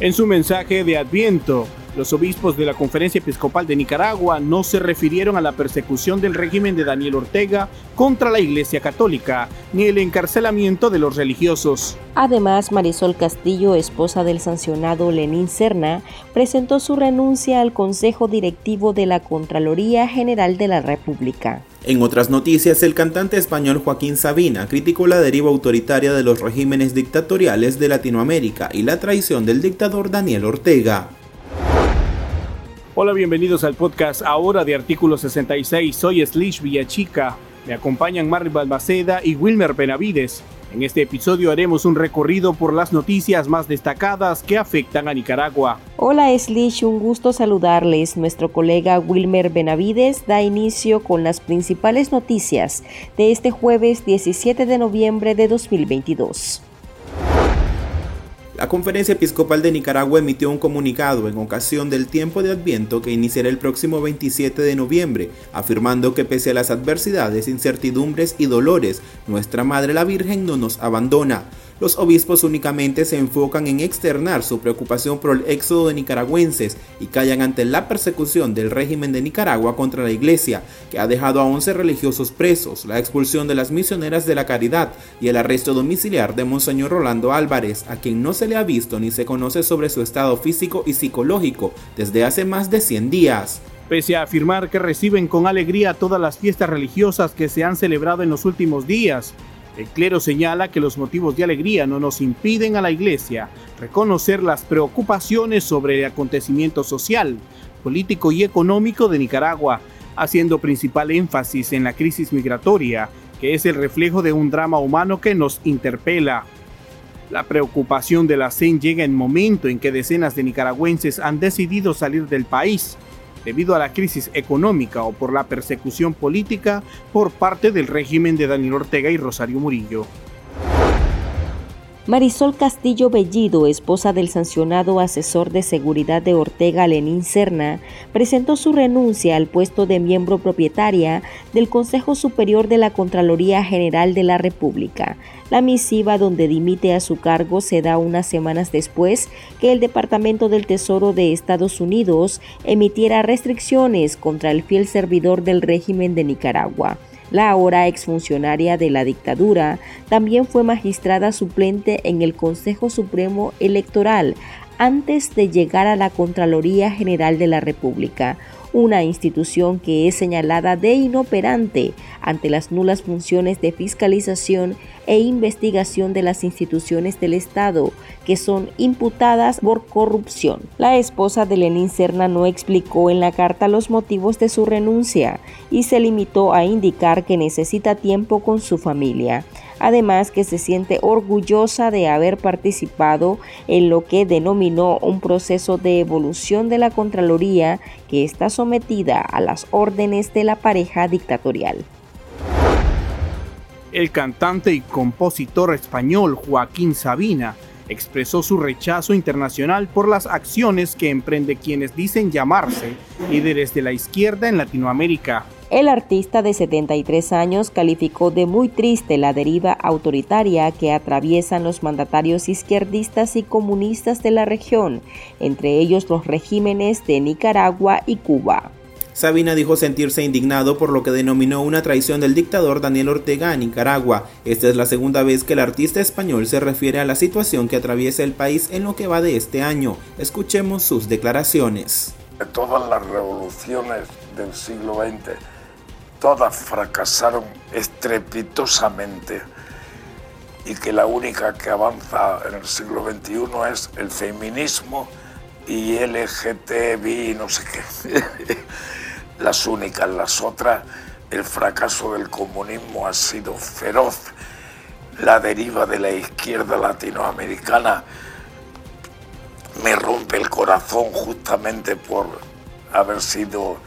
En su mensaje de Adviento, los obispos de la Conferencia Episcopal de Nicaragua no se refirieron a la persecución del régimen de Daniel Ortega contra la Iglesia Católica, ni el encarcelamiento de los religiosos. Además, Marisol Castillo, esposa del sancionado Lenín Serna, presentó su renuncia al Consejo Directivo de la Contraloría General de la República. En otras noticias, el cantante español Joaquín Sabina criticó la deriva autoritaria de los regímenes dictatoriales de Latinoamérica y la traición del dictador Daniel Ortega. Hola, bienvenidos al podcast Ahora de Artículo 66. Soy Slish Villachica. Me acompañan Marvel Balmaceda y Wilmer Benavides. En este episodio haremos un recorrido por las noticias más destacadas que afectan a Nicaragua. Hola Slish, un gusto saludarles. Nuestro colega Wilmer Benavides da inicio con las principales noticias de este jueves 17 de noviembre de 2022. La Conferencia Episcopal de Nicaragua emitió un comunicado en ocasión del tiempo de Adviento que iniciará el próximo 27 de noviembre, afirmando que pese a las adversidades, incertidumbres y dolores, nuestra Madre la Virgen no nos abandona los obispos únicamente se enfocan en externar su preocupación por el éxodo de nicaragüenses y callan ante la persecución del régimen de Nicaragua contra la iglesia, que ha dejado a 11 religiosos presos, la expulsión de las misioneras de la caridad y el arresto domiciliar de Monseñor Rolando Álvarez, a quien no se le ha visto ni se conoce sobre su estado físico y psicológico desde hace más de 100 días. Pese a afirmar que reciben con alegría todas las fiestas religiosas que se han celebrado en los últimos días, el clero señala que los motivos de alegría no nos impiden a la Iglesia reconocer las preocupaciones sobre el acontecimiento social, político y económico de Nicaragua, haciendo principal énfasis en la crisis migratoria, que es el reflejo de un drama humano que nos interpela. La preocupación de la CEN llega en momento en que decenas de nicaragüenses han decidido salir del país debido a la crisis económica o por la persecución política por parte del régimen de Daniel Ortega y Rosario Murillo. Marisol Castillo Bellido, esposa del sancionado asesor de seguridad de Ortega Lenín Serna, presentó su renuncia al puesto de miembro propietaria del Consejo Superior de la Contraloría General de la República. La misiva donde dimite a su cargo se da unas semanas después que el Departamento del Tesoro de Estados Unidos emitiera restricciones contra el fiel servidor del régimen de Nicaragua. La ahora exfuncionaria de la dictadura también fue magistrada suplente en el Consejo Supremo Electoral antes de llegar a la Contraloría General de la República, una institución que es señalada de inoperante ante las nulas funciones de fiscalización e investigación de las instituciones del Estado que son imputadas por corrupción. La esposa de Lenín Serna no explicó en la carta los motivos de su renuncia y se limitó a indicar que necesita tiempo con su familia además que se siente orgullosa de haber participado en lo que denominó un proceso de evolución de la Contraloría que está sometida a las órdenes de la pareja dictatorial. El cantante y compositor español Joaquín Sabina expresó su rechazo internacional por las acciones que emprende quienes dicen llamarse líderes de la izquierda en Latinoamérica. El artista de 73 años calificó de muy triste la deriva autoritaria que atraviesan los mandatarios izquierdistas y comunistas de la región, entre ellos los regímenes de Nicaragua y Cuba. Sabina dijo sentirse indignado por lo que denominó una traición del dictador Daniel Ortega a Nicaragua. Esta es la segunda vez que el artista español se refiere a la situación que atraviesa el país en lo que va de este año. Escuchemos sus declaraciones. Todas las revoluciones del siglo XX todas fracasaron estrepitosamente y que la única que avanza en el siglo XXI es el feminismo y LGTBI, no sé qué. las únicas, las otras, el fracaso del comunismo ha sido feroz. La deriva de la izquierda latinoamericana me rompe el corazón justamente por haber sido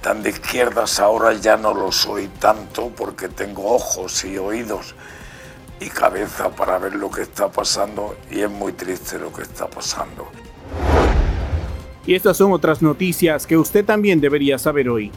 tan de izquierdas ahora ya no lo soy tanto porque tengo ojos y oídos y cabeza para ver lo que está pasando y es muy triste lo que está pasando. Y estas son otras noticias que usted también debería saber hoy.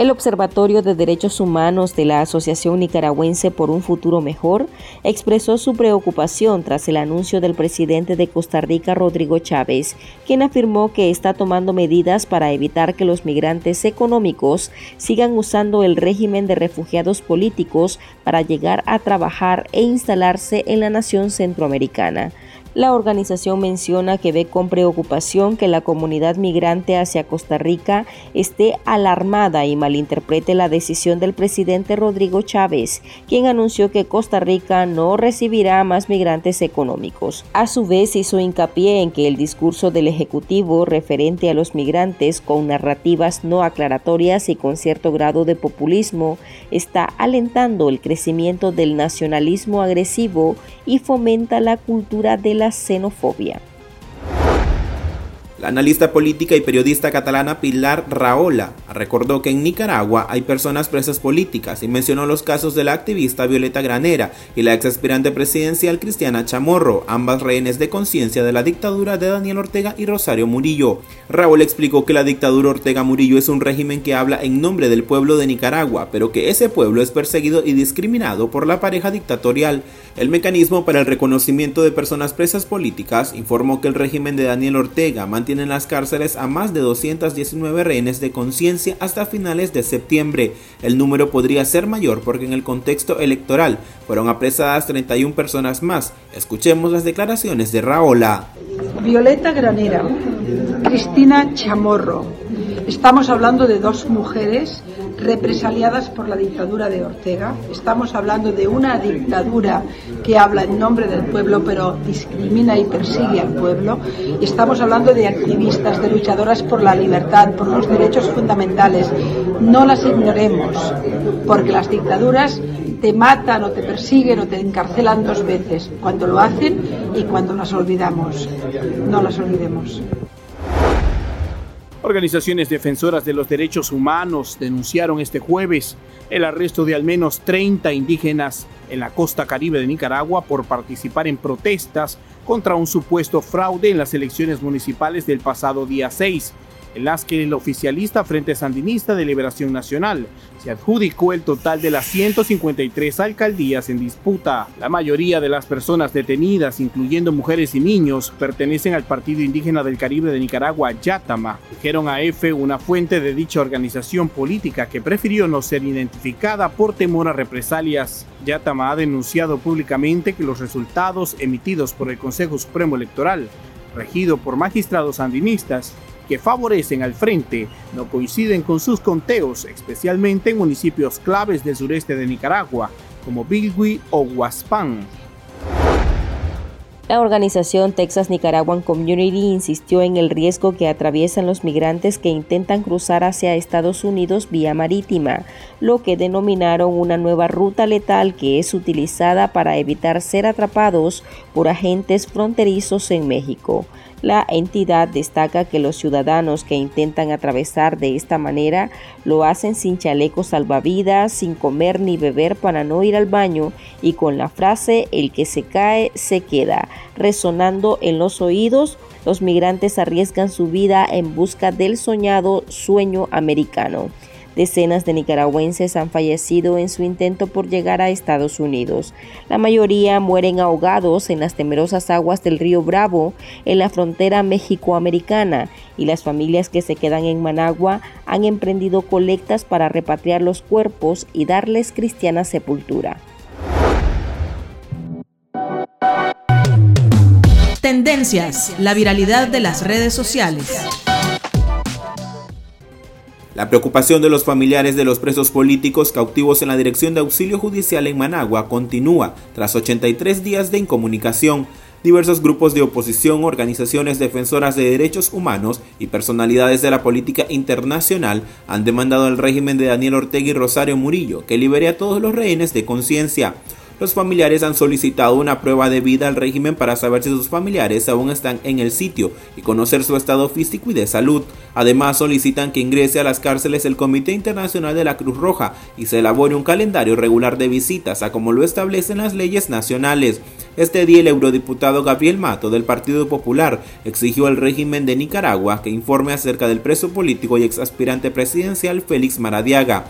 El Observatorio de Derechos Humanos de la Asociación Nicaragüense por un Futuro Mejor expresó su preocupación tras el anuncio del presidente de Costa Rica, Rodrigo Chávez, quien afirmó que está tomando medidas para evitar que los migrantes económicos sigan usando el régimen de refugiados políticos para llegar a trabajar e instalarse en la nación centroamericana. La organización menciona que ve con preocupación que la comunidad migrante hacia Costa Rica esté alarmada y malinterprete la decisión del presidente Rodrigo Chávez, quien anunció que Costa Rica no recibirá más migrantes económicos. A su vez hizo hincapié en que el discurso del Ejecutivo referente a los migrantes con narrativas no aclaratorias y con cierto grado de populismo está alentando el crecimiento del nacionalismo agresivo y fomenta la cultura de la xenofobia. La analista política y periodista catalana Pilar Raola recordó que en Nicaragua hay personas presas políticas y mencionó los casos de la activista Violeta Granera y la ex aspirante presidencial Cristiana Chamorro, ambas rehenes de conciencia de la dictadura de Daniel Ortega y Rosario Murillo. Raola explicó que la dictadura Ortega Murillo es un régimen que habla en nombre del pueblo de Nicaragua, pero que ese pueblo es perseguido y discriminado por la pareja dictatorial. El mecanismo para el reconocimiento de personas presas políticas informó que el régimen de Daniel Ortega mantiene tienen en las cárceles a más de 219 rehenes de conciencia hasta finales de septiembre. El número podría ser mayor porque en el contexto electoral fueron apresadas 31 personas más. Escuchemos las declaraciones de Raola. Violeta Granera, Cristina Chamorro. Estamos hablando de dos mujeres represaliadas por la dictadura de Ortega. Estamos hablando de una dictadura que habla en nombre del pueblo pero discrimina y persigue al pueblo. Estamos hablando de activistas, de luchadoras por la libertad, por los derechos fundamentales. No las ignoremos, porque las dictaduras te matan o te persiguen o te encarcelan dos veces, cuando lo hacen y cuando las olvidamos. No las olvidemos. Organizaciones defensoras de los derechos humanos denunciaron este jueves el arresto de al menos 30 indígenas en la costa caribe de Nicaragua por participar en protestas contra un supuesto fraude en las elecciones municipales del pasado día 6 en las que el oficialista Frente Sandinista de Liberación Nacional se adjudicó el total de las 153 alcaldías en disputa. La mayoría de las personas detenidas, incluyendo mujeres y niños, pertenecen al Partido Indígena del Caribe de Nicaragua, Yatama, dijeron a EFE una fuente de dicha organización política que prefirió no ser identificada por temor a represalias. Yatama ha denunciado públicamente que los resultados emitidos por el Consejo Supremo Electoral, regido por magistrados sandinistas, que favorecen al frente no coinciden con sus conteos, especialmente en municipios claves del sureste de Nicaragua, como Bilwi o Huaspán. La organización Texas Nicaraguan Community insistió en el riesgo que atraviesan los migrantes que intentan cruzar hacia Estados Unidos vía marítima, lo que denominaron una nueva ruta letal que es utilizada para evitar ser atrapados por agentes fronterizos en México. La entidad destaca que los ciudadanos que intentan atravesar de esta manera lo hacen sin chalecos salvavidas, sin comer ni beber para no ir al baño y con la frase el que se cae se queda, resonando en los oídos los migrantes arriesgan su vida en busca del soñado sueño americano. Decenas de nicaragüenses han fallecido en su intento por llegar a Estados Unidos. La mayoría mueren ahogados en las temerosas aguas del río Bravo, en la frontera México-americana, y las familias que se quedan en Managua han emprendido colectas para repatriar los cuerpos y darles cristiana sepultura. Tendencias, la viralidad de las redes sociales. La preocupación de los familiares de los presos políticos cautivos en la Dirección de Auxilio Judicial en Managua continúa tras 83 días de incomunicación. Diversos grupos de oposición, organizaciones defensoras de derechos humanos y personalidades de la política internacional han demandado al régimen de Daniel Ortega y Rosario Murillo que libere a todos los rehenes de conciencia. Los familiares han solicitado una prueba de vida al régimen para saber si sus familiares aún están en el sitio y conocer su estado físico y de salud. Además, solicitan que ingrese a las cárceles el Comité Internacional de la Cruz Roja y se elabore un calendario regular de visitas, a como lo establecen las leyes nacionales. Este día el eurodiputado Gabriel Mato del Partido Popular exigió al régimen de Nicaragua que informe acerca del preso político y exaspirante presidencial Félix Maradiaga.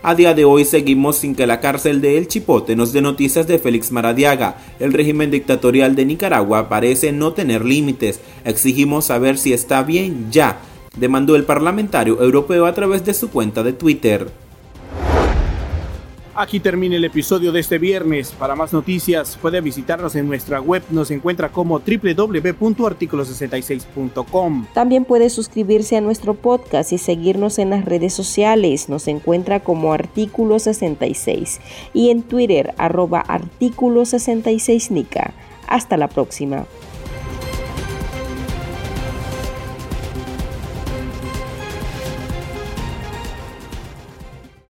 A día de hoy seguimos sin que la cárcel de El Chipote nos dé noticias de Félix Maradiaga. El régimen dictatorial de Nicaragua parece no tener límites. Exigimos saber si está bien ya, demandó el parlamentario europeo a través de su cuenta de Twitter. Aquí termina el episodio de este viernes. Para más noticias puede visitarnos en nuestra web. Nos encuentra como www.articulo66.com. También puede suscribirse a nuestro podcast y seguirnos en las redes sociales. Nos encuentra como Artículo 66 y en Twitter arroba Artículo 66 Nica. Hasta la próxima.